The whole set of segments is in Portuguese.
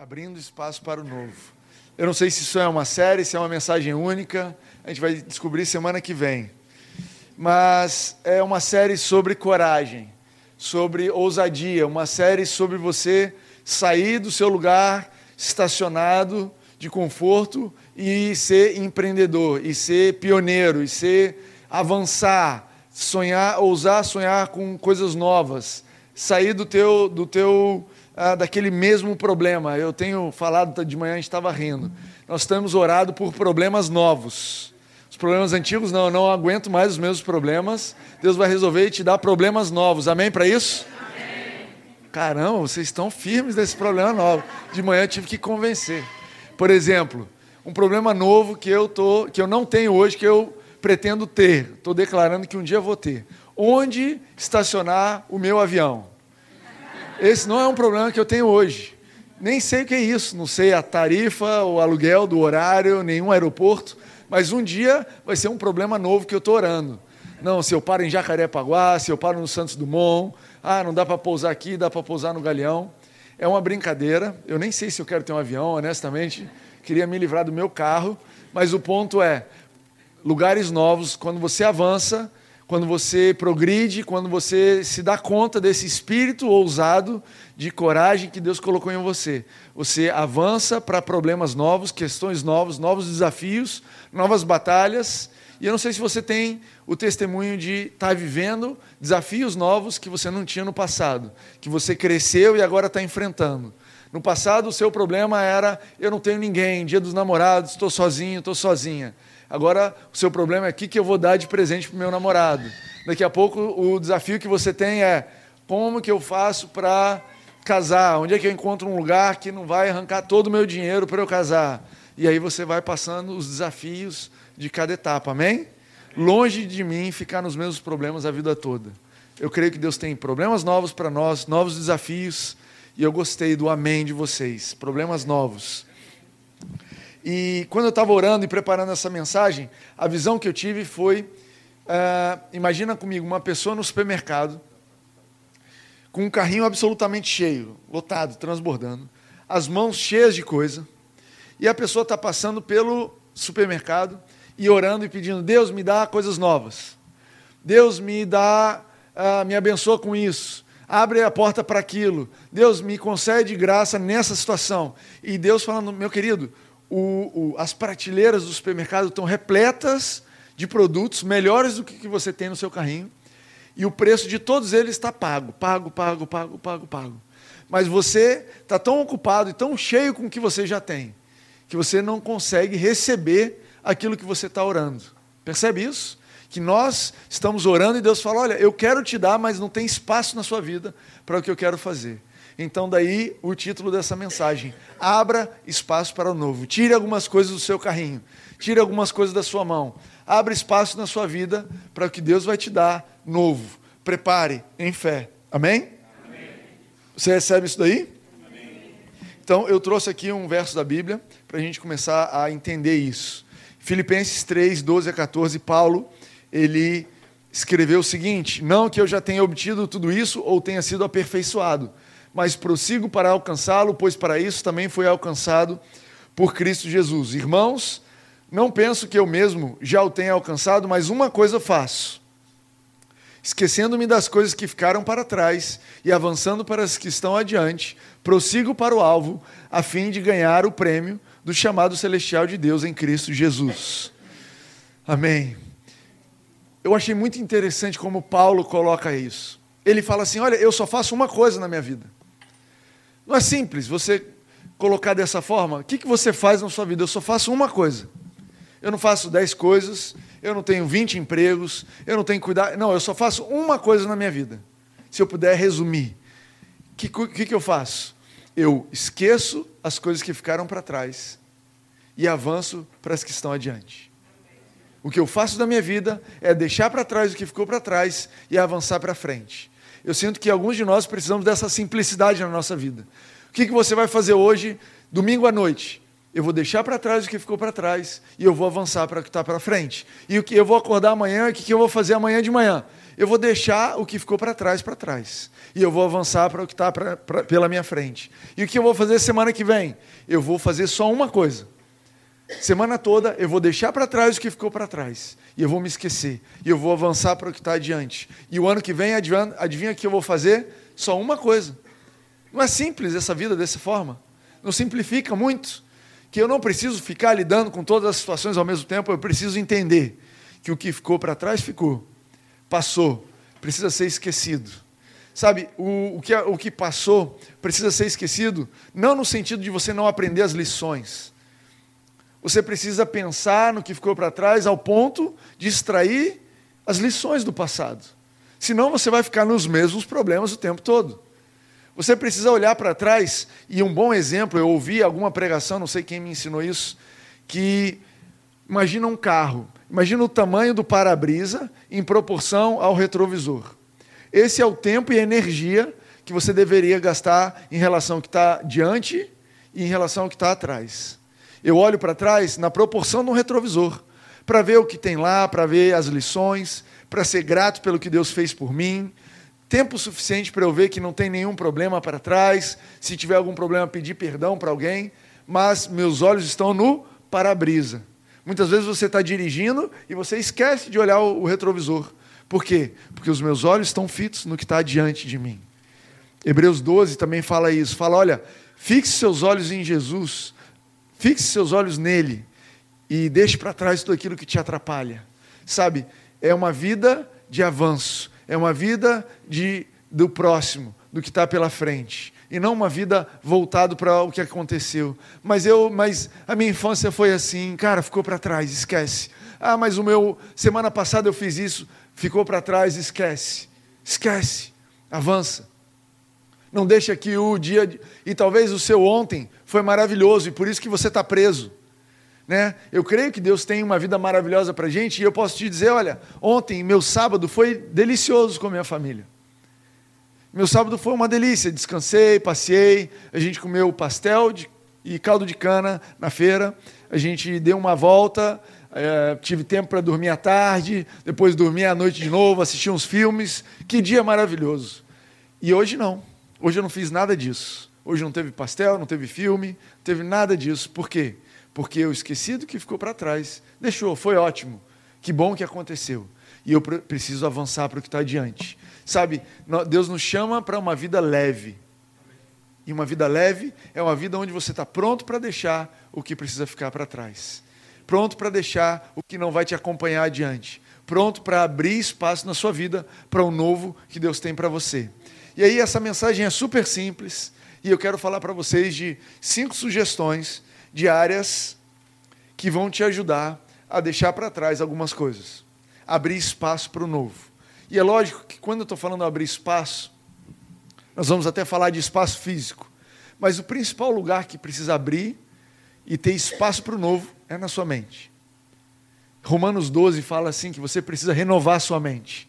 Abrindo espaço para o novo. Eu não sei se isso é uma série, se é uma mensagem única, a gente vai descobrir semana que vem. Mas é uma série sobre coragem, sobre ousadia, uma série sobre você sair do seu lugar estacionado de conforto e ser empreendedor, e ser pioneiro, e ser avançar, sonhar, ousar sonhar com coisas novas, sair do teu, do teu ah, daquele mesmo problema. Eu tenho falado de manhã, a gente estava rindo. Nós temos orado por problemas novos. Os problemas antigos, não, eu não aguento mais os mesmos problemas. Deus vai resolver e te dar problemas novos. Amém para isso? Amém. Caramba, vocês estão firmes nesse problema novo. De manhã eu tive que convencer. Por exemplo, um problema novo que eu, tô, que eu não tenho hoje, que eu pretendo ter. Estou declarando que um dia vou ter. Onde estacionar o meu avião? Esse não é um problema que eu tenho hoje. Nem sei o que é isso, não sei a tarifa, o aluguel do horário, nenhum aeroporto, mas um dia vai ser um problema novo que eu estou orando. Não, se eu paro em Jacarepaguá, se eu paro no Santos Dumont, ah, não dá para pousar aqui, dá para pousar no Galeão. É uma brincadeira, eu nem sei se eu quero ter um avião, honestamente, queria me livrar do meu carro, mas o ponto é, lugares novos, quando você avança, quando você progride, quando você se dá conta desse espírito ousado de coragem que Deus colocou em você. Você avança para problemas novos, questões novas, novos desafios, novas batalhas. E eu não sei se você tem o testemunho de estar tá vivendo desafios novos que você não tinha no passado, que você cresceu e agora está enfrentando. No passado, o seu problema era: eu não tenho ninguém, dia dos namorados, estou sozinho, estou sozinha. Agora, o seu problema é o que eu vou dar de presente para o meu namorado. Daqui a pouco, o desafio que você tem é como que eu faço para casar? Onde é que eu encontro um lugar que não vai arrancar todo o meu dinheiro para eu casar? E aí você vai passando os desafios de cada etapa, amém? Longe de mim ficar nos mesmos problemas a vida toda. Eu creio que Deus tem problemas novos para nós, novos desafios, e eu gostei do amém de vocês. Problemas novos. E quando eu estava orando e preparando essa mensagem, a visão que eu tive foi: uh, imagina comigo uma pessoa no supermercado, com um carrinho absolutamente cheio, lotado, transbordando, as mãos cheias de coisa, e a pessoa está passando pelo supermercado e orando e pedindo: Deus me dá coisas novas, Deus me dá, uh, me abençoa com isso abre a porta para aquilo. Deus me concede graça nessa situação. E Deus falando, meu querido, o, o, as prateleiras do supermercado estão repletas de produtos melhores do que, que você tem no seu carrinho. E o preço de todos eles está pago, pago, pago, pago, pago, pago. Mas você está tão ocupado e tão cheio com o que você já tem, que você não consegue receber aquilo que você está orando. Percebe isso? Que nós estamos orando e Deus fala: Olha, eu quero te dar, mas não tem espaço na sua vida para o que eu quero fazer. Então, daí o título dessa mensagem: Abra espaço para o novo. Tire algumas coisas do seu carrinho, tire algumas coisas da sua mão. Abra espaço na sua vida para o que Deus vai te dar novo. Prepare em fé. Amém? Amém. Você recebe isso daí? Amém. Então, eu trouxe aqui um verso da Bíblia para a gente começar a entender isso. Filipenses 3, 12 a 14, Paulo, ele escreveu o seguinte: Não que eu já tenha obtido tudo isso ou tenha sido aperfeiçoado mas prossigo para alcançá-lo, pois para isso também fui alcançado por Cristo Jesus. Irmãos, não penso que eu mesmo já o tenha alcançado, mas uma coisa faço. Esquecendo-me das coisas que ficaram para trás e avançando para as que estão adiante, prossigo para o alvo, a fim de ganhar o prêmio do chamado celestial de Deus em Cristo Jesus. Amém. Eu achei muito interessante como Paulo coloca isso. Ele fala assim: Olha, eu só faço uma coisa na minha vida. Não é simples você colocar dessa forma. O que, que você faz na sua vida? Eu só faço uma coisa. Eu não faço dez coisas, eu não tenho vinte empregos, eu não tenho cuidado. Não, eu só faço uma coisa na minha vida. Se eu puder resumir, o que, que, que eu faço? Eu esqueço as coisas que ficaram para trás e avanço para as que estão adiante. O que eu faço da minha vida é deixar para trás o que ficou para trás e avançar para frente. Eu sinto que alguns de nós precisamos dessa simplicidade na nossa vida. O que, que você vai fazer hoje, domingo à noite? eu vou deixar para trás o que ficou para trás e eu vou avançar para o que está para frente. E o que eu vou acordar amanhã, o que eu vou fazer amanhã de manhã? Eu vou deixar o que ficou para trás para trás e eu vou avançar para o que está pela minha frente. E o que eu vou fazer semana que vem? Eu vou fazer só uma coisa. Semana toda eu vou deixar para trás o que ficou para trás e eu vou me esquecer e eu vou avançar para o que está adiante. E o ano que vem, adivinha, adivinha que eu vou fazer? Só uma coisa. Não é simples essa vida dessa forma. Não simplifica muito que eu não preciso ficar lidando com todas as situações ao mesmo tempo, eu preciso entender que o que ficou para trás ficou, passou, precisa ser esquecido. Sabe, o, o, que, o que passou precisa ser esquecido, não no sentido de você não aprender as lições. Você precisa pensar no que ficou para trás ao ponto de extrair as lições do passado. Senão você vai ficar nos mesmos problemas o tempo todo. Você precisa olhar para trás, e um bom exemplo, eu ouvi alguma pregação, não sei quem me ensinou isso, que imagina um carro, imagina o tamanho do para-brisa em proporção ao retrovisor. Esse é o tempo e a energia que você deveria gastar em relação ao que está diante e em relação ao que está atrás. Eu olho para trás na proporção do retrovisor, para ver o que tem lá, para ver as lições, para ser grato pelo que Deus fez por mim, tempo suficiente para eu ver que não tem nenhum problema para trás, se tiver algum problema, pedir perdão para alguém, mas meus olhos estão no para-brisa. Muitas vezes você está dirigindo e você esquece de olhar o retrovisor. Por quê? Porque os meus olhos estão fitos no que está diante de mim. Hebreus 12 também fala isso. Fala, olha, fixe seus olhos em Jesus, fixe seus olhos nele e deixe para trás tudo aquilo que te atrapalha. Sabe, é uma vida de avanço, é uma vida de, do próximo, do que está pela frente. E não uma vida voltada para o que aconteceu. Mas eu, mas a minha infância foi assim, cara, ficou para trás, esquece. Ah, mas o meu semana passada eu fiz isso, ficou para trás, esquece. Esquece. Avança. Não deixa que o dia e talvez o seu ontem foi maravilhoso e por isso que você está preso. Né? Eu creio que Deus tem uma vida maravilhosa para a gente e eu posso te dizer: olha, ontem, meu sábado foi delicioso com a minha família. Meu sábado foi uma delícia, descansei, passei, a gente comeu pastel de, e caldo de cana na feira, a gente deu uma volta, é, tive tempo para dormir à tarde, depois dormi à noite de novo, assisti uns filmes. Que dia maravilhoso. E hoje não, hoje eu não fiz nada disso. Hoje não teve pastel, não teve filme, não teve nada disso. Por quê? porque eu esqueci do que ficou para trás. Deixou, foi ótimo. Que bom que aconteceu. E eu preciso avançar para o que está adiante. Sabe, Deus nos chama para uma vida leve. E uma vida leve é uma vida onde você está pronto para deixar o que precisa ficar para trás. Pronto para deixar o que não vai te acompanhar adiante. Pronto para abrir espaço na sua vida para o novo que Deus tem para você. E aí, essa mensagem é super simples. E eu quero falar para vocês de cinco sugestões de áreas que vão te ajudar a deixar para trás algumas coisas, abrir espaço para o novo. E é lógico que quando eu estou falando abrir espaço, nós vamos até falar de espaço físico, mas o principal lugar que precisa abrir e ter espaço para o novo é na sua mente. Romanos 12 fala assim que você precisa renovar sua mente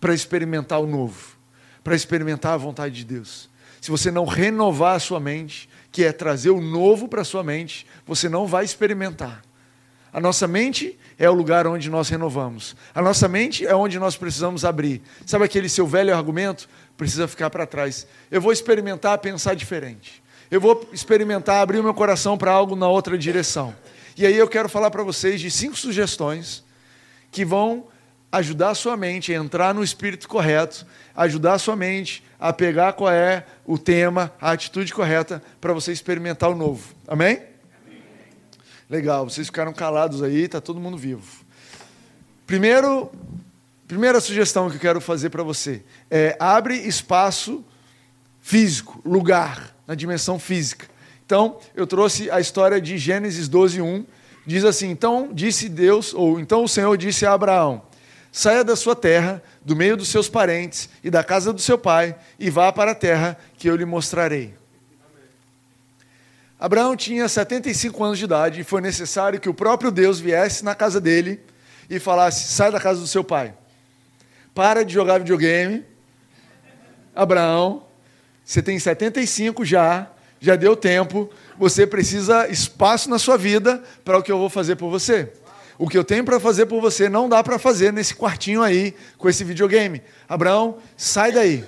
para experimentar o novo, para experimentar a vontade de Deus. Se você não renovar a sua mente, que é trazer o novo para a sua mente, você não vai experimentar. A nossa mente é o lugar onde nós renovamos. A nossa mente é onde nós precisamos abrir. Sabe aquele seu velho argumento? Precisa ficar para trás. Eu vou experimentar pensar diferente. Eu vou experimentar abrir o meu coração para algo na outra direção. E aí eu quero falar para vocês de cinco sugestões que vão ajudar a sua mente a entrar no espírito correto, ajudar a sua mente a pegar qual é o tema, a atitude correta para você experimentar o novo. Amém? Legal, vocês ficaram calados aí, está todo mundo vivo. Primeiro, primeira sugestão que eu quero fazer para você é abre espaço físico, lugar, na dimensão física. Então, eu trouxe a história de Gênesis 12, 1. Diz assim: Então disse Deus, ou então o Senhor disse a Abraão: Saia da sua terra, do meio dos seus parentes e da casa do seu pai, e vá para a terra que eu lhe mostrarei. Abraão tinha 75 anos de idade e foi necessário que o próprio Deus viesse na casa dele e falasse: sai da casa do seu pai. Para de jogar videogame. Abraão, você tem 75 já, já deu tempo, você precisa espaço na sua vida para o que eu vou fazer por você. O que eu tenho para fazer por você não dá para fazer nesse quartinho aí com esse videogame. Abraão, sai daí.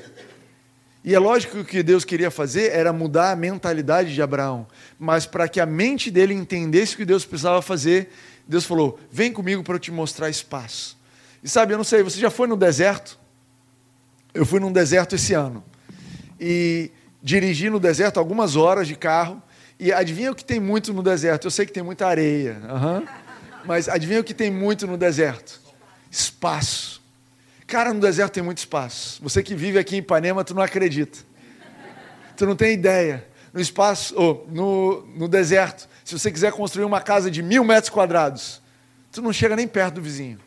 E é lógico que o que Deus queria fazer era mudar a mentalidade de Abraão, mas para que a mente dele entendesse o que Deus precisava fazer, Deus falou: Vem comigo para eu te mostrar espaço. E sabe, eu não sei, você já foi no deserto? Eu fui num deserto esse ano. E dirigi no deserto algumas horas de carro. E adivinha o que tem muito no deserto? Eu sei que tem muita areia. Uhum. Mas adivinha o que tem muito no deserto? Espaço. Cara, no deserto tem muito espaço. Você que vive aqui em Ipanema, tu não acredita. Tu não tem ideia. No espaço, ou no, no deserto, se você quiser construir uma casa de mil metros quadrados, tu não chega nem perto do vizinho.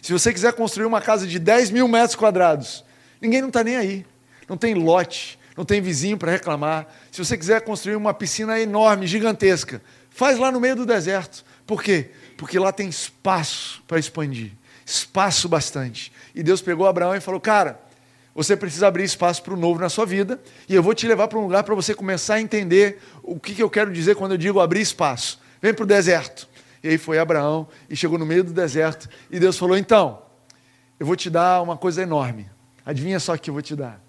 Se você quiser construir uma casa de 10 mil metros quadrados, ninguém não está nem aí. Não tem lote, não tem vizinho para reclamar. Se você quiser construir uma piscina enorme, gigantesca, faz lá no meio do deserto. Por quê? Porque lá tem espaço para expandir. Espaço bastante. E Deus pegou Abraão e falou: Cara, você precisa abrir espaço para o novo na sua vida, e eu vou te levar para um lugar para você começar a entender o que, que eu quero dizer quando eu digo abrir espaço. Vem para o deserto. E aí foi Abraão e chegou no meio do deserto e Deus falou: Então, eu vou te dar uma coisa enorme. Adivinha só o que eu vou te dar.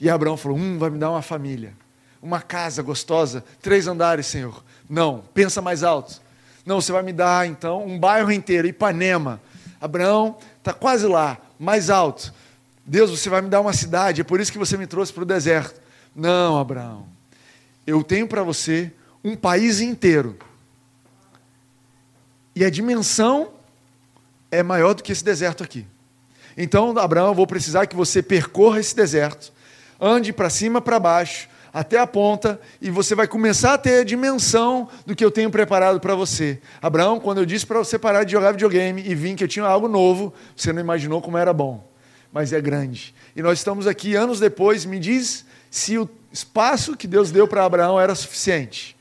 E Abraão falou: Hum, vai me dar uma família, uma casa gostosa, três andares, Senhor. Não, pensa mais alto. Não, você vai me dar então um bairro inteiro, Ipanema. Abraão está quase lá, mais alto. Deus, você vai me dar uma cidade, é por isso que você me trouxe para o deserto. Não, Abraão. Eu tenho para você um país inteiro e a dimensão é maior do que esse deserto aqui. Então, Abraão, eu vou precisar que você percorra esse deserto, ande para cima, para baixo, até a ponta, e você vai começar a ter a dimensão do que eu tenho preparado para você. Abraão, quando eu disse para você parar de jogar videogame e vim que eu tinha algo novo, você não imaginou como era bom, mas é grande. E nós estamos aqui anos depois, me diz se o espaço que Deus deu para Abraão era suficiente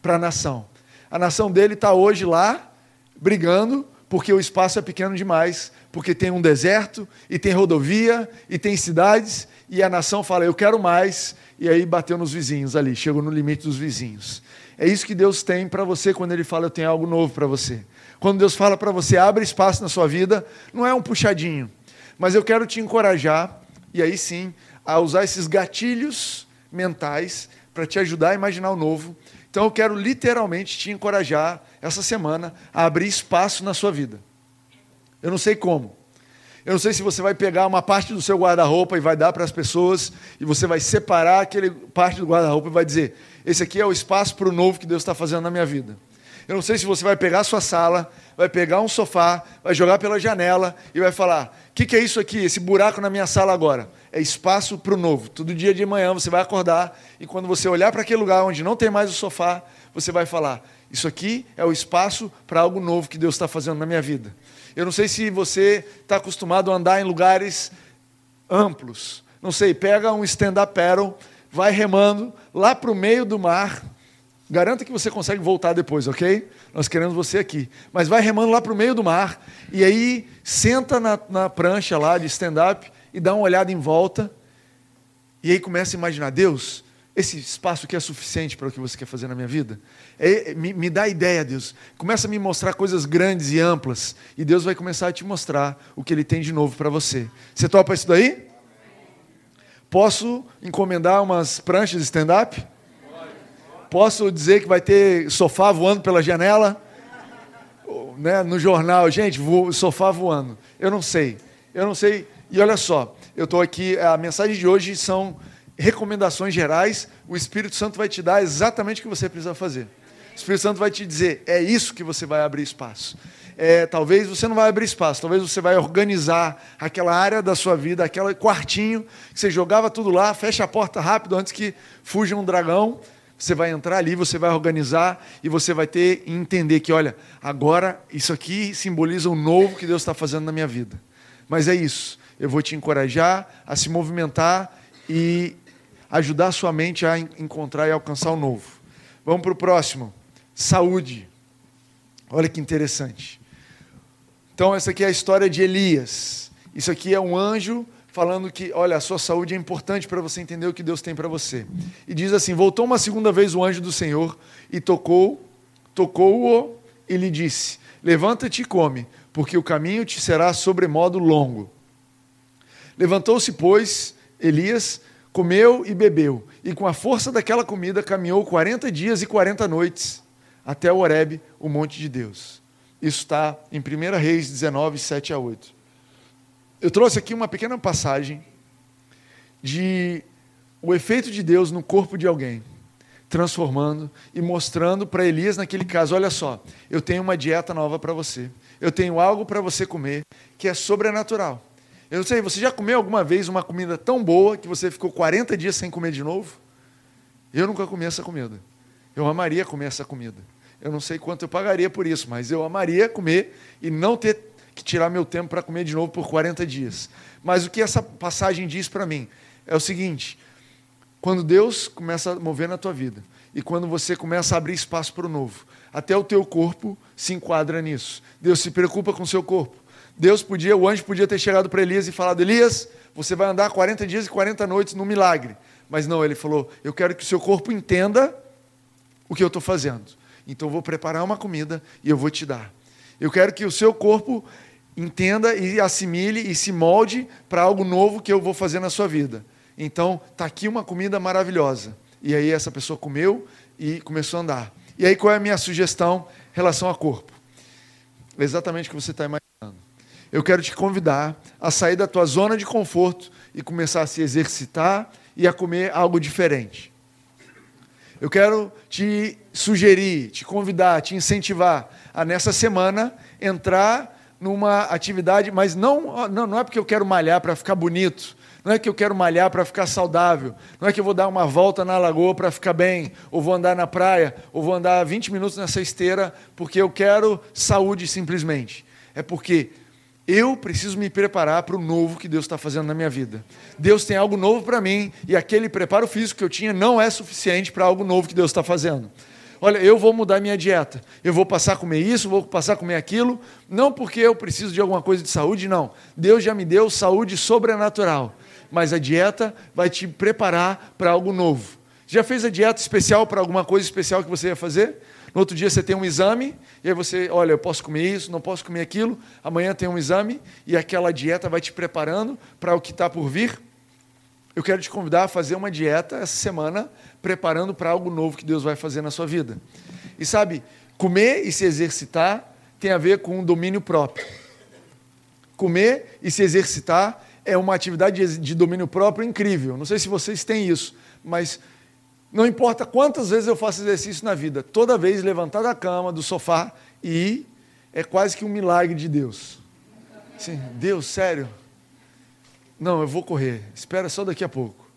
para a nação. A nação dele está hoje lá, brigando porque o espaço é pequeno demais, porque tem um deserto, e tem rodovia, e tem cidades, e a nação fala, eu quero mais, e aí bateu nos vizinhos ali, chegou no limite dos vizinhos. É isso que Deus tem para você quando Ele fala, eu tenho algo novo para você. Quando Deus fala para você, abre espaço na sua vida, não é um puxadinho, mas eu quero te encorajar, e aí sim, a usar esses gatilhos mentais para te ajudar a imaginar o novo. Então eu quero literalmente te encorajar essa semana a abrir espaço na sua vida. Eu não sei como. Eu não sei se você vai pegar uma parte do seu guarda-roupa e vai dar para as pessoas, e você vai separar aquele parte do guarda-roupa e vai dizer: esse aqui é o espaço para o novo que Deus está fazendo na minha vida. Eu não sei se você vai pegar a sua sala, vai pegar um sofá, vai jogar pela janela e vai falar: o que, que, é isso aqui, esse buraco na minha sala agora? É espaço para o novo. Todo dia de manhã você vai acordar e quando você olhar para aquele lugar onde não tem mais o sofá, você vai falar: isso aqui é o espaço para algo novo que Deus está fazendo na minha vida. Eu não sei se você está acostumado a andar em lugares amplos. Não sei, pega um stand-up paddle, vai remando lá para o meio do mar. Garanta que você consegue voltar depois, ok? Nós queremos você aqui. Mas vai remando lá para o meio do mar e aí senta na, na prancha lá de stand-up e dá uma olhada em volta. E aí começa a imaginar, Deus, esse espaço aqui é suficiente para o que você quer fazer na minha vida? É, me, me dá ideia, Deus. Começa a me mostrar coisas grandes e amplas. E Deus vai começar a te mostrar o que Ele tem de novo para você. Você topa isso daí? Posso encomendar umas pranchas de stand-up? Posso dizer que vai ter sofá voando pela janela? Né, no jornal, gente, vo, sofá voando. Eu não sei. Eu não sei. E olha só, eu estou aqui. A mensagem de hoje são recomendações gerais, o Espírito Santo vai te dar exatamente o que você precisa fazer. O Espírito Santo vai te dizer, é isso que você vai abrir espaço. É, talvez você não vai abrir espaço, talvez você vai organizar aquela área da sua vida, aquele quartinho que você jogava tudo lá, fecha a porta rápido antes que fuja um dragão. Você vai entrar ali, você vai organizar e você vai ter entender que, olha, agora isso aqui simboliza o novo que Deus está fazendo na minha vida. Mas é isso. Eu vou te encorajar a se movimentar e ajudar a sua mente a encontrar e alcançar o novo. Vamos para o próximo. Saúde. Olha que interessante. Então, essa aqui é a história de Elias. Isso aqui é um anjo falando que, olha, a sua saúde é importante para você entender o que Deus tem para você. E diz assim: Voltou uma segunda vez o anjo do Senhor e tocou, tocou-o e lhe disse: Levanta-te e come, porque o caminho te será sobremodo longo. Levantou-se, pois, Elias, comeu e bebeu, e com a força daquela comida caminhou 40 dias e 40 noites até o Horebe, o monte de Deus. Isso está em 1 Reis 19, 7 a 8. Eu trouxe aqui uma pequena passagem de o efeito de Deus no corpo de alguém, transformando e mostrando para Elias naquele caso, olha só, eu tenho uma dieta nova para você. Eu tenho algo para você comer que é sobrenatural. Eu não sei, você já comeu alguma vez uma comida tão boa que você ficou 40 dias sem comer de novo? Eu nunca comi essa comida. Eu amaria comer essa comida. Eu não sei quanto eu pagaria por isso, mas eu amaria comer e não ter que tirar meu tempo para comer de novo por 40 dias. Mas o que essa passagem diz para mim é o seguinte: quando Deus começa a mover na tua vida e quando você começa a abrir espaço para o novo, até o teu corpo se enquadra nisso. Deus se preocupa com o seu corpo. Deus podia, o anjo podia ter chegado para Elias e falado: Elias, você vai andar 40 dias e 40 noites no milagre. Mas não, ele falou: Eu quero que o seu corpo entenda o que eu estou fazendo. Então eu vou preparar uma comida e eu vou te dar. Eu quero que o seu corpo entenda e assimile e se molde para algo novo que eu vou fazer na sua vida. Então, está aqui uma comida maravilhosa. E aí essa pessoa comeu e começou a andar. E aí qual é a minha sugestão em relação ao corpo? Exatamente o que você está imaginando. Eu quero te convidar a sair da tua zona de conforto e começar a se exercitar e a comer algo diferente. Eu quero te sugerir, te convidar, te incentivar a nessa semana entrar numa atividade, mas não, não, não é porque eu quero malhar para ficar bonito, não é que eu quero malhar para ficar saudável, não é que eu vou dar uma volta na lagoa para ficar bem, ou vou andar na praia, ou vou andar 20 minutos nessa esteira porque eu quero saúde simplesmente. É porque eu preciso me preparar para o novo que Deus está fazendo na minha vida. Deus tem algo novo para mim e aquele preparo físico que eu tinha não é suficiente para algo novo que Deus está fazendo. Olha, eu vou mudar minha dieta, eu vou passar a comer isso, vou passar a comer aquilo, não porque eu preciso de alguma coisa de saúde, não. Deus já me deu saúde sobrenatural, mas a dieta vai te preparar para algo novo. Já fez a dieta especial para alguma coisa especial que você ia fazer? No outro dia você tem um exame, e aí você, olha, eu posso comer isso, não posso comer aquilo. Amanhã tem um exame, e aquela dieta vai te preparando para o que está por vir. Eu quero te convidar a fazer uma dieta essa semana, preparando para algo novo que Deus vai fazer na sua vida. E sabe, comer e se exercitar tem a ver com domínio próprio. Comer e se exercitar é uma atividade de domínio próprio incrível. Não sei se vocês têm isso, mas não importa quantas vezes eu faço exercício na vida, toda vez levantar da cama, do sofá e ir, é quase que um milagre de Deus. Sim, Deus, sério? Não, eu vou correr. Espera só daqui a pouco.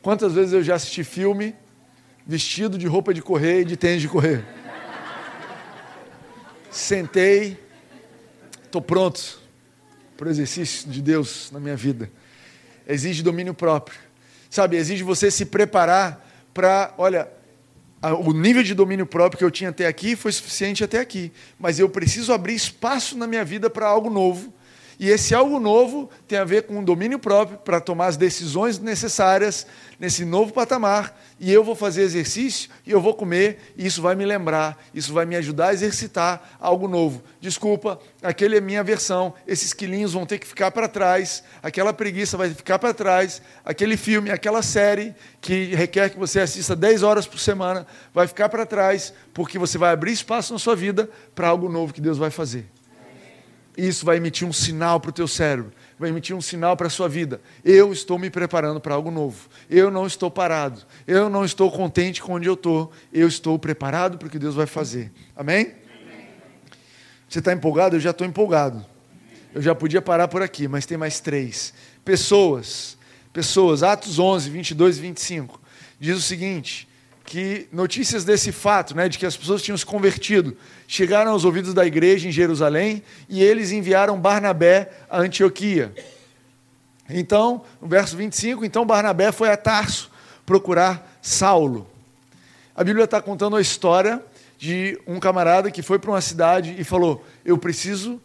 Quantas vezes eu já assisti filme vestido de roupa de correr e de tênis de correr? Sentei, estou pronto para o exercício de Deus na minha vida. Exige domínio próprio. Sabe, exige você se preparar para, olha, o nível de domínio próprio que eu tinha até aqui foi suficiente até aqui, mas eu preciso abrir espaço na minha vida para algo novo e esse algo novo tem a ver com o domínio próprio para tomar as decisões necessárias nesse novo patamar. E eu vou fazer exercício e eu vou comer, e isso vai me lembrar, isso vai me ajudar a exercitar algo novo. Desculpa, aquele é minha versão, esses quilinhos vão ter que ficar para trás, aquela preguiça vai ficar para trás, aquele filme, aquela série que requer que você assista 10 horas por semana vai ficar para trás, porque você vai abrir espaço na sua vida para algo novo que Deus vai fazer isso vai emitir um sinal para o teu cérebro, vai emitir um sinal para a sua vida. Eu estou me preparando para algo novo. Eu não estou parado. Eu não estou contente com onde eu estou. Eu estou preparado para o que Deus vai fazer. Amém? Você está empolgado? Eu já estou empolgado. Eu já podia parar por aqui, mas tem mais três. Pessoas. Pessoas. Atos 11, 22 e 25. Diz o seguinte: que notícias desse fato, né, de que as pessoas tinham se convertido, chegaram aos ouvidos da igreja em Jerusalém e eles enviaram Barnabé a Antioquia. Então, no verso 25, então Barnabé foi a Tarso procurar Saulo. A Bíblia está contando a história de um camarada que foi para uma cidade e falou: Eu preciso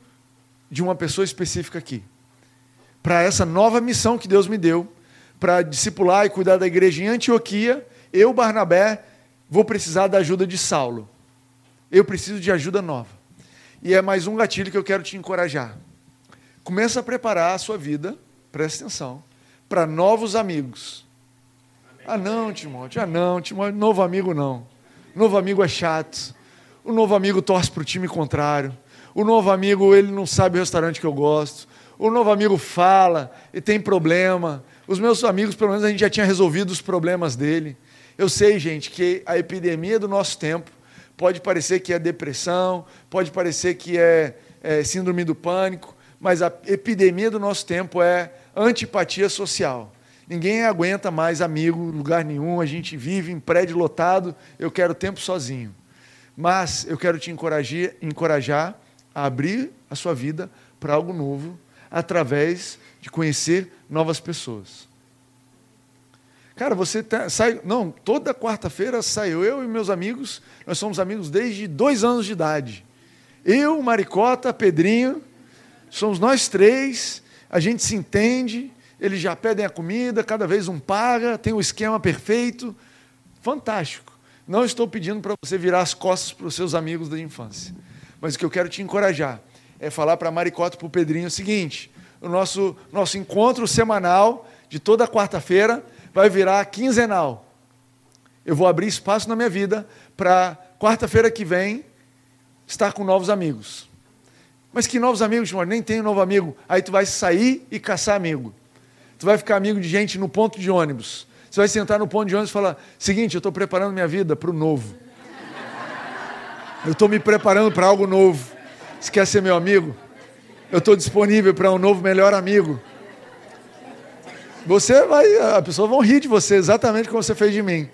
de uma pessoa específica aqui. para essa nova missão que Deus me deu, para discipular e cuidar da igreja em Antioquia, eu, Barnabé, vou precisar da ajuda de Saulo. Eu preciso de ajuda nova. E é mais um gatilho que eu quero te encorajar. Começa a preparar a sua vida, presta atenção, para novos amigos. Ah, não, Timóteo, ah, não, Timóteo, novo amigo não. Novo amigo é chato. O novo amigo torce para o time contrário. O novo amigo, ele não sabe o restaurante que eu gosto. O novo amigo fala e tem problema. Os meus amigos, pelo menos, a gente já tinha resolvido os problemas dele. Eu sei, gente, que a epidemia do nosso tempo pode parecer que é depressão, pode parecer que é, é síndrome do pânico, mas a epidemia do nosso tempo é antipatia social. Ninguém aguenta mais amigo lugar nenhum, a gente vive em prédio lotado, eu quero tempo sozinho. Mas eu quero te encorajar, encorajar a abrir a sua vida para algo novo, através de conhecer novas pessoas. Cara, você tá, sai. Não, toda quarta-feira saio eu e meus amigos, nós somos amigos desde dois anos de idade. Eu, Maricota, Pedrinho, somos nós três, a gente se entende, eles já pedem a comida, cada vez um paga, tem o um esquema perfeito. Fantástico. Não estou pedindo para você virar as costas para os seus amigos da infância. Mas o que eu quero te encorajar é falar para Maricota e para o Pedrinho o seguinte: o nosso, nosso encontro semanal de toda quarta-feira vai virar quinzenal. Eu vou abrir espaço na minha vida para quarta-feira que vem estar com novos amigos. Mas que novos amigos, Timóteo? Nem tenho novo amigo. Aí tu vai sair e caçar amigo. Tu vai ficar amigo de gente no ponto de ônibus. Você vai sentar no ponto de ônibus e falar: seguinte, eu estou preparando minha vida para o novo. Eu estou me preparando para algo novo. Você quer ser meu amigo? Eu estou disponível para um novo melhor amigo. Você vai, a pessoa vão rir de você exatamente como você fez de mim.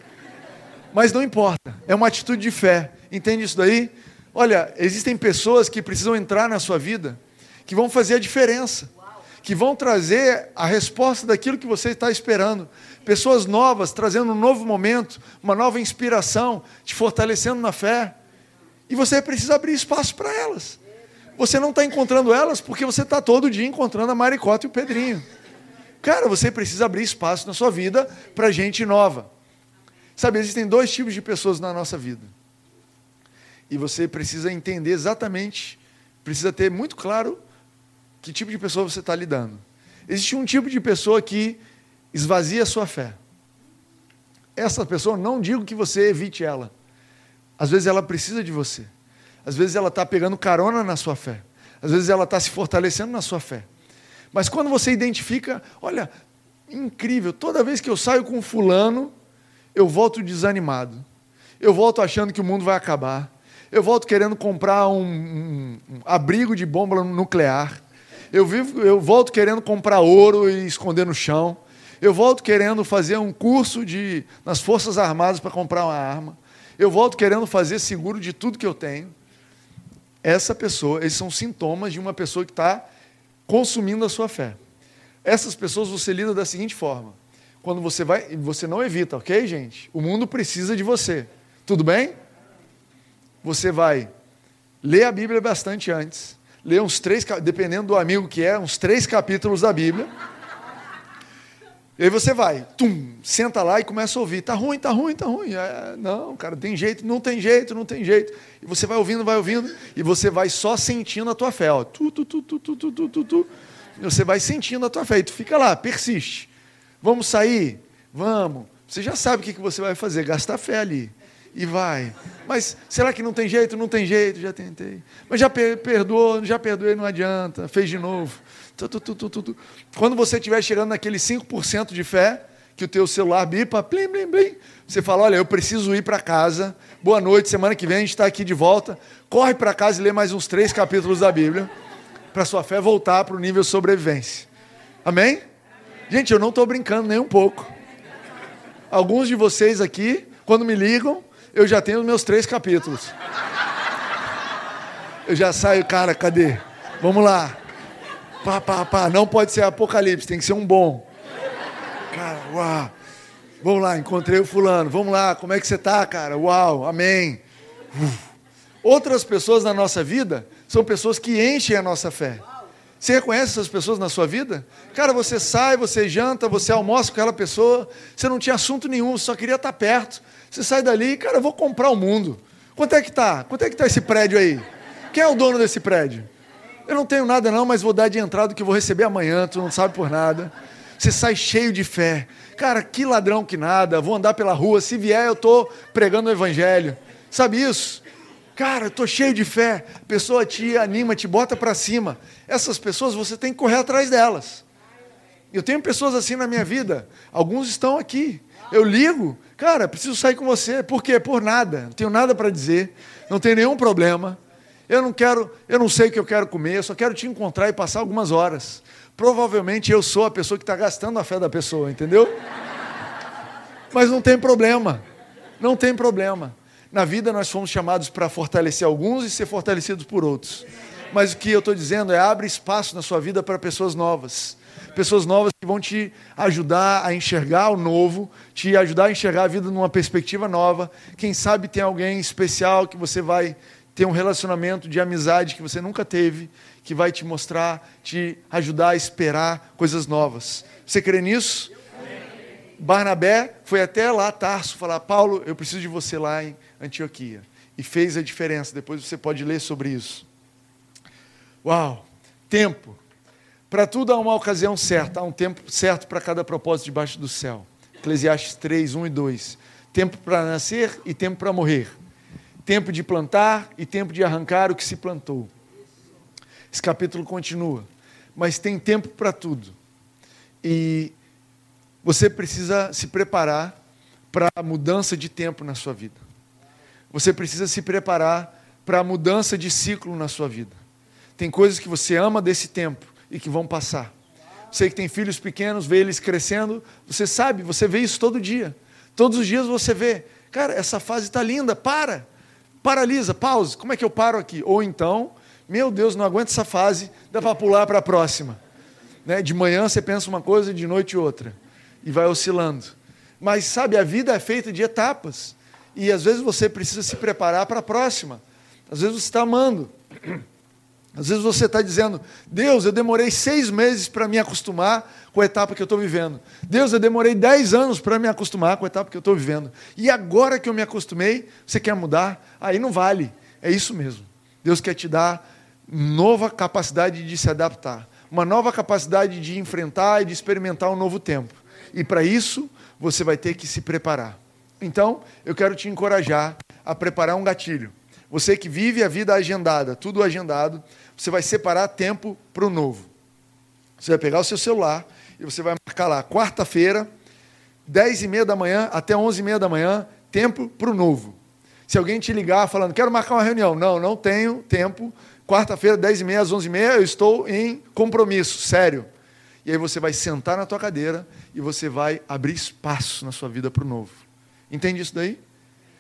Mas não importa, é uma atitude de fé. Entende isso daí? Olha, existem pessoas que precisam entrar na sua vida, que vão fazer a diferença, que vão trazer a resposta daquilo que você está esperando. Pessoas novas trazendo um novo momento, uma nova inspiração, te fortalecendo na fé. E você precisa abrir espaço para elas. Você não está encontrando elas porque você está todo dia encontrando a Maricota e o Pedrinho. Cara, você precisa abrir espaço na sua vida para gente nova. Sabe, existem dois tipos de pessoas na nossa vida. E você precisa entender exatamente, precisa ter muito claro que tipo de pessoa você está lidando. Existe um tipo de pessoa que esvazia a sua fé. Essa pessoa, não digo que você evite ela. Às vezes ela precisa de você. Às vezes ela está pegando carona na sua fé. Às vezes ela está se fortalecendo na sua fé. Mas quando você identifica, olha, incrível, toda vez que eu saio com fulano, eu volto desanimado. Eu volto achando que o mundo vai acabar. Eu volto querendo comprar um, um, um abrigo de bomba nuclear. Eu, vivo, eu volto querendo comprar ouro e esconder no chão. Eu volto querendo fazer um curso de, nas Forças Armadas para comprar uma arma. Eu volto querendo fazer seguro de tudo que eu tenho. Essa pessoa, esses são sintomas de uma pessoa que está consumindo a sua fé. Essas pessoas você lida da seguinte forma: quando você vai, você não evita, ok, gente? O mundo precisa de você. Tudo bem? Você vai ler a Bíblia bastante antes, ler uns três, dependendo do amigo que é, uns três capítulos da Bíblia. E aí você vai, tum, senta lá e começa a ouvir. Tá ruim, tá ruim, tá ruim. É, não, cara, tem jeito, não tem jeito, não tem jeito. E você vai ouvindo, vai ouvindo, e você vai só sentindo a tua fé. Ó. Tu, tu, tu, tu, tu, tu, tu, tu, tu. E você vai sentindo a tua fé. E tu fica lá, persiste. Vamos sair? Vamos. Você já sabe o que você vai fazer, gastar fé ali. E vai. Mas será que não tem jeito? Não tem jeito, já tentei. Mas já perdoou, já perdoei, não adianta. Fez de novo. Tu, tu, tu, Quando você estiver chegando naquele 5% de fé, que o teu celular bipa, plim, plim, plim, você fala, olha, eu preciso ir para casa, boa noite, semana que vem a gente está aqui de volta, corre para casa e lê mais uns três capítulos da Bíblia, para sua fé voltar para o nível sobrevivência. Amém? Amém? Gente, eu não estou brincando nem um pouco. Alguns de vocês aqui, quando me ligam, eu já tenho os meus três capítulos. Eu já saio, cara, cadê? Vamos lá. Pá, pá, pá. Não pode ser Apocalipse, tem que ser um bom. Cara, uau. Vamos lá, encontrei o fulano. Vamos lá, como é que você está, cara? Uau, amém. Uf. Outras pessoas na nossa vida são pessoas que enchem a nossa fé. Você reconhece essas pessoas na sua vida? Cara, você sai, você janta, você almoça com aquela pessoa, você não tinha assunto nenhum, só queria estar perto. Você sai dali, cara, vou comprar o mundo. Quanto é que tá? Quanto é que tá esse prédio aí? Quem é o dono desse prédio? Eu não tenho nada não, mas vou dar de entrada que vou receber amanhã, tu não sabe por nada. Você sai cheio de fé. Cara, que ladrão que nada, vou andar pela rua, se vier eu estou pregando o evangelho. Sabe isso? Cara, eu estou cheio de fé. A pessoa te anima, te bota para cima. Essas pessoas você tem que correr atrás delas. Eu tenho pessoas assim na minha vida. Alguns estão aqui. Eu ligo, cara, preciso sair com você. Por quê? Por nada. Não tenho nada para dizer. Não tenho nenhum problema. Eu não quero, eu não sei o que eu quero comer, eu só quero te encontrar e passar algumas horas. Provavelmente eu sou a pessoa que está gastando a fé da pessoa, entendeu? Mas não tem problema. Não tem problema. Na vida nós fomos chamados para fortalecer alguns e ser fortalecidos por outros. Mas o que eu estou dizendo é abre espaço na sua vida para pessoas novas. Pessoas novas que vão te ajudar a enxergar o novo, te ajudar a enxergar a vida numa perspectiva nova. Quem sabe tem alguém especial que você vai ter um relacionamento de amizade que você nunca teve, que vai te mostrar, te ajudar a esperar coisas novas. Você crê nisso? Barnabé foi até lá, Tarso, falar: Paulo, eu preciso de você lá em Antioquia. E fez a diferença. Depois você pode ler sobre isso. Uau! Tempo. Para tudo há uma ocasião certa, há um tempo certo para cada propósito debaixo do céu. Eclesiastes 3, 1 e 2. Tempo para nascer e tempo para morrer. Tempo de plantar e tempo de arrancar o que se plantou. Esse capítulo continua. Mas tem tempo para tudo. E você precisa se preparar para a mudança de tempo na sua vida. Você precisa se preparar para a mudança de ciclo na sua vida. Tem coisas que você ama desse tempo e que vão passar. Você que tem filhos pequenos, vê eles crescendo, você sabe, você vê isso todo dia. Todos os dias você vê, cara, essa fase está linda, para, paralisa, pause. Como é que eu paro aqui? Ou então, meu Deus, não aguento essa fase, dá para pular para a próxima. Né? De manhã você pensa uma coisa, de noite outra, e vai oscilando. Mas sabe, a vida é feita de etapas. E às vezes você precisa se preparar para a próxima. Às vezes você está amando. Às vezes você está dizendo, Deus, eu demorei seis meses para me acostumar com a etapa que eu estou vivendo. Deus, eu demorei dez anos para me acostumar com a etapa que eu estou vivendo. E agora que eu me acostumei, você quer mudar? Aí não vale. É isso mesmo. Deus quer te dar nova capacidade de se adaptar, uma nova capacidade de enfrentar e de experimentar um novo tempo. E para isso, você vai ter que se preparar. Então, eu quero te encorajar a preparar um gatilho. Você que vive a vida agendada, tudo agendado, você vai separar tempo para o novo. Você vai pegar o seu celular e você vai marcar lá, quarta-feira, 10 e meia da manhã até 11 e meia da manhã, tempo para o novo. Se alguém te ligar falando, quero marcar uma reunião, não, não tenho tempo, quarta-feira, 10 e meia às 11 e meia, eu estou em compromisso, sério. E aí você vai sentar na tua cadeira e você vai abrir espaço na sua vida para o novo. Entende isso daí?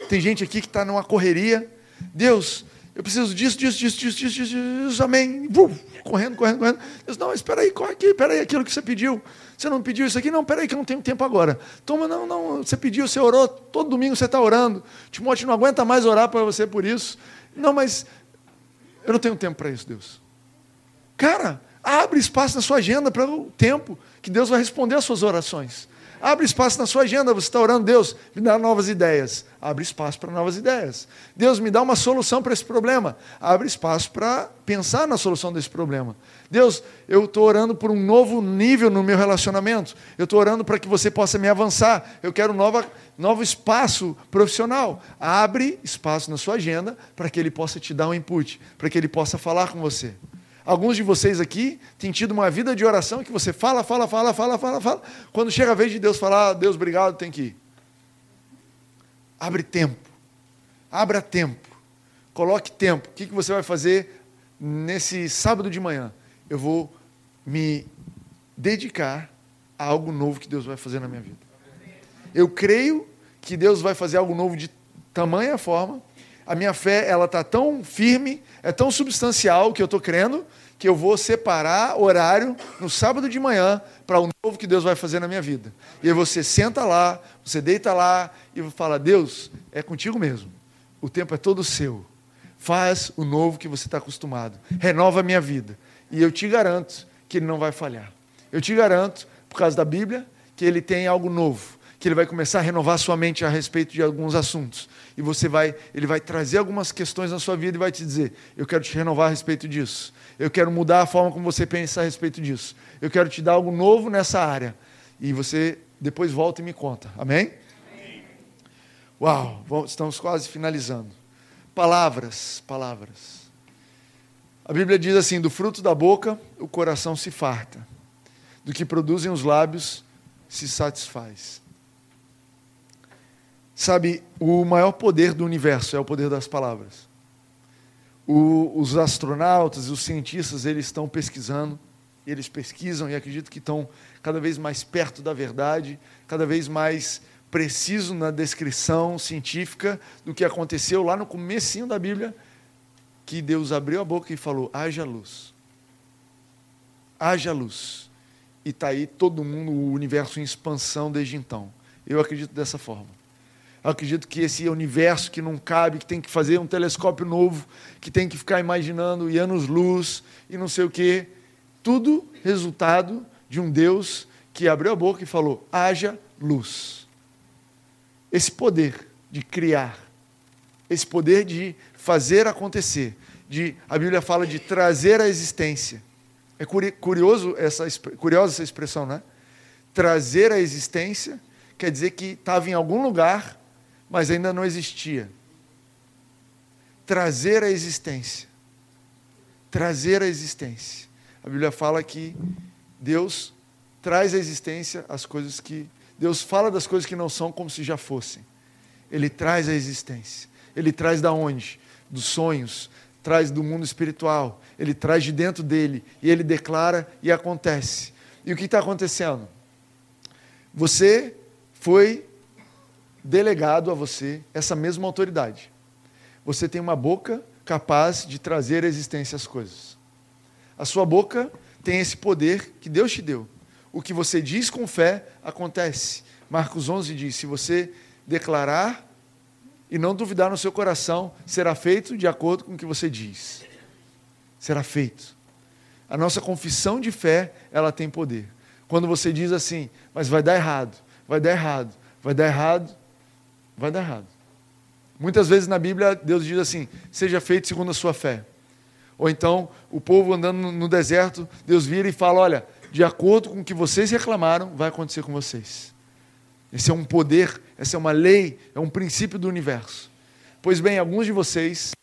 Tem gente aqui que está numa correria. Deus, eu preciso disso, disso, disso, disso, disso, disso, disso amém. Uf, correndo, correndo, correndo. Deus, não, espera aí, corre aqui, espera aí, aquilo que você pediu. Você não pediu isso aqui? Não, espera aí, que eu não tenho tempo agora. Toma, não, não, você pediu, você orou, todo domingo você está orando. Timóteo não aguenta mais orar para você por isso. Não, mas eu não tenho tempo para isso, Deus. Cara, abre espaço na sua agenda para o tempo que Deus vai responder às suas orações. Abre espaço na sua agenda. Você está orando, Deus, me dá novas ideias. Abre espaço para novas ideias. Deus, me dá uma solução para esse problema. Abre espaço para pensar na solução desse problema. Deus, eu estou orando por um novo nível no meu relacionamento. Eu estou orando para que você possa me avançar. Eu quero um nova, novo espaço profissional. Abre espaço na sua agenda para que Ele possa te dar um input, para que Ele possa falar com você. Alguns de vocês aqui têm tido uma vida de oração que você fala, fala, fala, fala, fala, fala. Quando chega a vez de Deus falar, Deus, obrigado, tem que ir. Abre tempo. Abra tempo. Coloque tempo. O que você vai fazer nesse sábado de manhã? Eu vou me dedicar a algo novo que Deus vai fazer na minha vida. Eu creio que Deus vai fazer algo novo de tamanha forma. A minha fé ela está tão firme, é tão substancial que eu estou crendo que eu vou separar horário no sábado de manhã para o novo que Deus vai fazer na minha vida. E aí você senta lá, você deita lá e fala: Deus, é contigo mesmo. O tempo é todo seu. Faz o novo que você está acostumado. Renova a minha vida. E eu te garanto que ele não vai falhar. Eu te garanto, por causa da Bíblia, que ele tem algo novo, que ele vai começar a renovar sua mente a respeito de alguns assuntos. E você vai, ele vai trazer algumas questões na sua vida e vai te dizer: "Eu quero te renovar a respeito disso. Eu quero mudar a forma como você pensa a respeito disso. Eu quero te dar algo novo nessa área." E você depois volta e me conta. Amém? Uau, estamos quase finalizando. Palavras, palavras. A Bíblia diz assim: do fruto da boca o coração se farta, do que produzem os lábios se satisfaz. Sabe, o maior poder do universo é o poder das palavras. O, os astronautas e os cientistas eles estão pesquisando, eles pesquisam e acredito que estão cada vez mais perto da verdade, cada vez mais preciso na descrição científica do que aconteceu lá no comecinho da Bíblia, que Deus abriu a boca e falou: haja luz. Haja luz. E está aí todo mundo, o universo em expansão desde então. Eu acredito dessa forma. Eu acredito que esse universo que não cabe, que tem que fazer um telescópio novo, que tem que ficar imaginando e anos-luz e não sei o quê, tudo resultado de um Deus que abriu a boca e falou: haja luz. Esse poder de criar, esse poder de fazer acontecer, de a Bíblia fala de trazer a existência. É curioso essa, curiosa essa expressão, né? Trazer a existência quer dizer que estava em algum lugar, mas ainda não existia. Trazer a existência. Trazer a existência. A Bíblia fala que Deus traz à existência as coisas que. Deus fala das coisas que não são como se já fossem. Ele traz a existência. Ele traz da onde? Dos sonhos, traz do mundo espiritual, ele traz de dentro dele e ele declara e acontece. E o que está acontecendo? Você foi delegado a você essa mesma autoridade. Você tem uma boca capaz de trazer à existência as coisas. A sua boca tem esse poder que Deus te deu. O que você diz com fé acontece. Marcos 11 diz: se você declarar e não duvidar no seu coração, será feito de acordo com o que você diz. Será feito. A nossa confissão de fé, ela tem poder. Quando você diz assim, mas vai dar errado, vai dar errado, vai dar errado, vai dar errado. Muitas vezes na Bíblia, Deus diz assim: seja feito segundo a sua fé. Ou então, o povo andando no deserto, Deus vira e fala: olha, de acordo com o que vocês reclamaram, vai acontecer com vocês. Esse é um poder, essa é uma lei, é um princípio do universo. Pois bem, alguns de vocês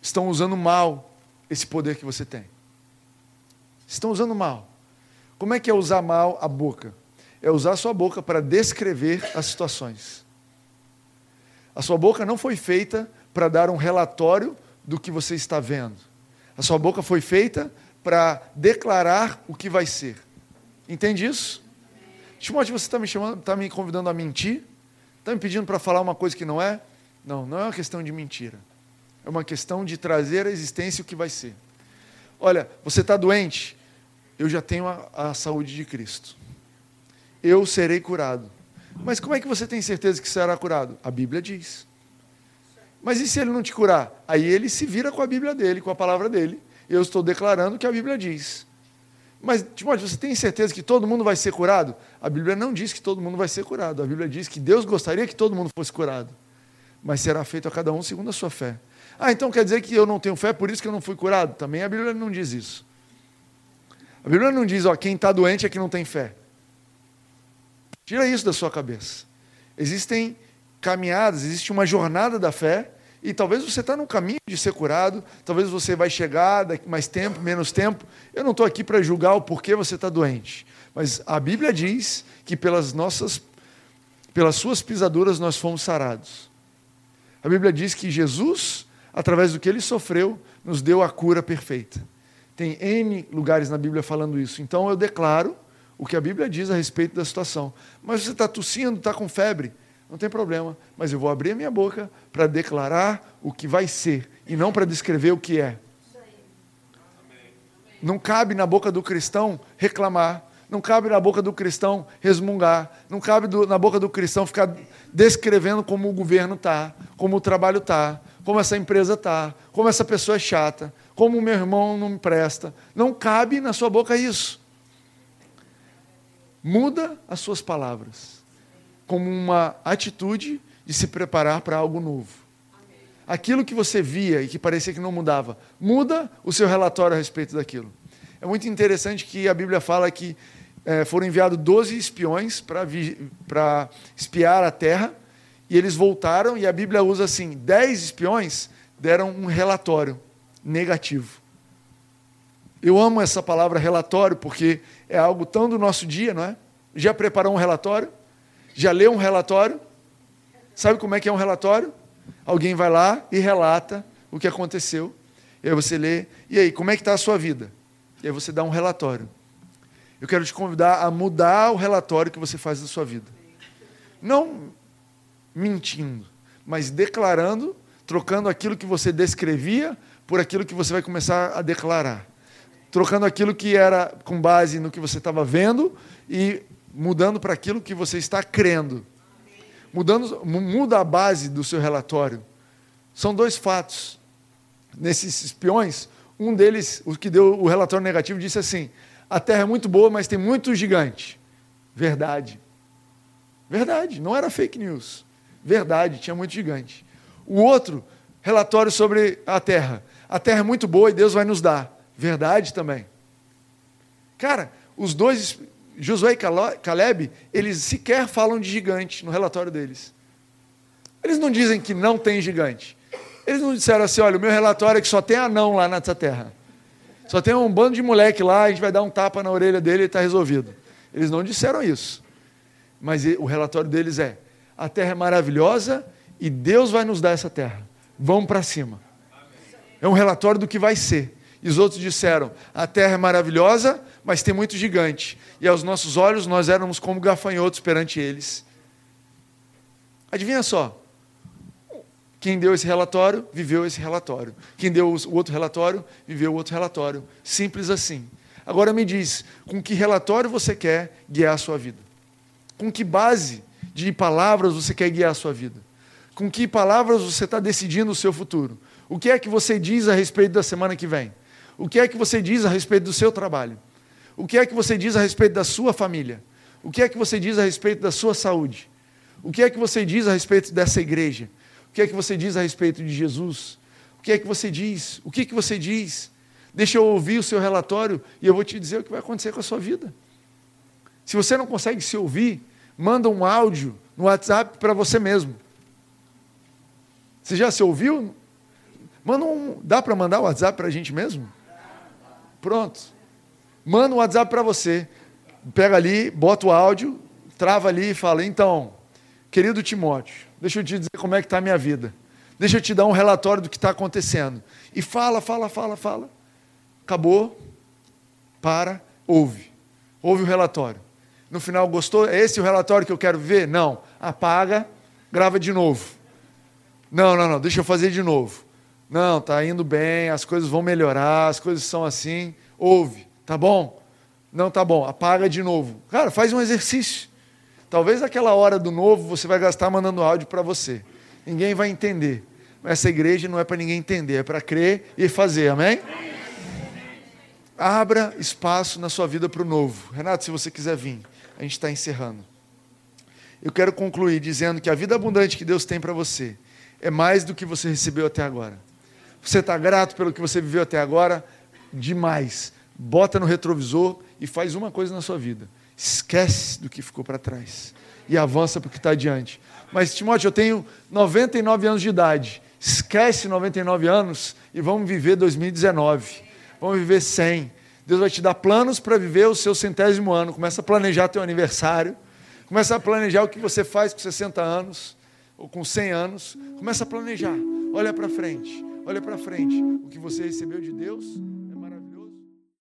estão usando mal esse poder que você tem. Estão usando mal. Como é que é usar mal a boca? É usar a sua boca para descrever as situações. A sua boca não foi feita para dar um relatório do que você está vendo. A sua boca foi feita para declarar o que vai ser. Entende isso? Timóteo, você está me chamando, está me convidando a mentir? Está me pedindo para falar uma coisa que não é? Não, não é uma questão de mentira. É uma questão de trazer à existência o que vai ser. Olha, você está doente? Eu já tenho a, a saúde de Cristo. Eu serei curado. Mas como é que você tem certeza que será curado? A Bíblia diz. Mas e se ele não te curar? Aí ele se vira com a Bíblia dele, com a palavra dele. Eu estou declarando que a Bíblia diz. Mas, Timóteo, você tem certeza que todo mundo vai ser curado? A Bíblia não diz que todo mundo vai ser curado. A Bíblia diz que Deus gostaria que todo mundo fosse curado. Mas será feito a cada um segundo a sua fé. Ah, então quer dizer que eu não tenho fé, por isso que eu não fui curado? Também a Bíblia não diz isso. A Bíblia não diz, ó, quem está doente é que não tem fé. Tira isso da sua cabeça. Existem caminhadas, existe uma jornada da fé, e talvez você está no caminho de ser curado, talvez você vai chegar daqui mais tempo, menos tempo. Eu não estou aqui para julgar o porquê você está doente, mas a Bíblia diz que pelas nossas, pelas suas pisaduras nós fomos sarados. A Bíblia diz que Jesus, através do que ele sofreu, nos deu a cura perfeita. Tem N lugares na Bíblia falando isso. Então eu declaro o que a Bíblia diz a respeito da situação. Mas você está tossindo, está com febre, não tem problema, mas eu vou abrir a minha boca para declarar o que vai ser e não para descrever o que é. Não cabe na boca do cristão reclamar, não cabe na boca do cristão resmungar, não cabe do, na boca do cristão ficar descrevendo como o governo está, como o trabalho está, como essa empresa está, como essa pessoa é chata, como o meu irmão não me presta. Não cabe na sua boca isso. Muda as suas palavras como uma atitude de se preparar para algo novo. Aquilo que você via e que parecia que não mudava, muda o seu relatório a respeito daquilo. É muito interessante que a Bíblia fala que é, foram enviados 12 espiões para espiar a terra, e eles voltaram, e a Bíblia usa assim: 10 espiões deram um relatório negativo. Eu amo essa palavra relatório, porque é algo tão do nosso dia, não é? Já preparou um relatório? Já leu um relatório? Sabe como é que é um relatório? Alguém vai lá e relata o que aconteceu. E aí você lê, e aí, como é que está a sua vida? E aí você dá um relatório. Eu quero te convidar a mudar o relatório que você faz da sua vida. Não mentindo, mas declarando, trocando aquilo que você descrevia por aquilo que você vai começar a declarar. Trocando aquilo que era com base no que você estava vendo e mudando para aquilo que você está crendo. Mudando, muda a base do seu relatório. São dois fatos. Nesses espiões, um deles, o que deu o relatório negativo, disse assim: a terra é muito boa, mas tem muito gigante. Verdade. Verdade, não era fake news. Verdade, tinha muito gigante. O outro, relatório sobre a terra. A terra é muito boa e Deus vai nos dar. Verdade também. Cara, os dois Josué e Caleb, eles sequer falam de gigante no relatório deles. Eles não dizem que não tem gigante. Eles não disseram assim: olha, o meu relatório é que só tem anão lá nessa terra. Só tem um bando de moleque lá, a gente vai dar um tapa na orelha dele e está resolvido. Eles não disseram isso. Mas o relatório deles é: a terra é maravilhosa e Deus vai nos dar essa terra. Vamos para cima. É um relatório do que vai ser. E os outros disseram: a terra é maravilhosa, mas tem muito gigante. E aos nossos olhos nós éramos como gafanhotos perante eles. Adivinha só. Quem deu esse relatório, viveu esse relatório. Quem deu o outro relatório, viveu o outro relatório. Simples assim. Agora me diz, com que relatório você quer guiar a sua vida? Com que base de palavras você quer guiar a sua vida? Com que palavras você está decidindo o seu futuro? O que é que você diz a respeito da semana que vem? O que é que você diz a respeito do seu trabalho? O que é que você diz a respeito da sua família? O que é que você diz a respeito da sua saúde? O que é que você diz a respeito dessa igreja? O que é que você diz a respeito de Jesus? O que é que você diz? O que é que você diz? Deixa eu ouvir o seu relatório e eu vou te dizer o que vai acontecer com a sua vida. Se você não consegue se ouvir, manda um áudio no WhatsApp para você mesmo. Você já se ouviu? Manda um, dá para mandar o WhatsApp para a gente mesmo? Pronto. Manda um WhatsApp para você. Pega ali, bota o áudio, trava ali e fala: então, querido Timóteo, deixa eu te dizer como é que está a minha vida. Deixa eu te dar um relatório do que está acontecendo. E fala, fala, fala, fala. Acabou. Para, ouve. Ouve o relatório. No final, gostou? É esse o relatório que eu quero ver? Não. Apaga, grava de novo. Não, não, não, deixa eu fazer de novo. Não, está indo bem, as coisas vão melhorar, as coisas são assim. Ouve. Tá bom? Não tá bom, apaga de novo. Cara, faz um exercício. Talvez aquela hora do novo você vai gastar mandando áudio para você. Ninguém vai entender. Essa igreja não é para ninguém entender, é para crer e fazer, amém? Abra espaço na sua vida para o novo. Renato, se você quiser vir, a gente está encerrando. Eu quero concluir dizendo que a vida abundante que Deus tem para você é mais do que você recebeu até agora. Você está grato pelo que você viveu até agora? Demais bota no retrovisor e faz uma coisa na sua vida. Esquece do que ficou para trás e avança para o que está adiante. Mas, Timóteo, eu tenho 99 anos de idade. Esquece 99 anos e vamos viver 2019. Vamos viver 100. Deus vai te dar planos para viver o seu centésimo ano. Começa a planejar teu aniversário. Começa a planejar o que você faz com 60 anos ou com 100 anos. Começa a planejar. Olha para frente. Olha para frente. O que você recebeu de Deus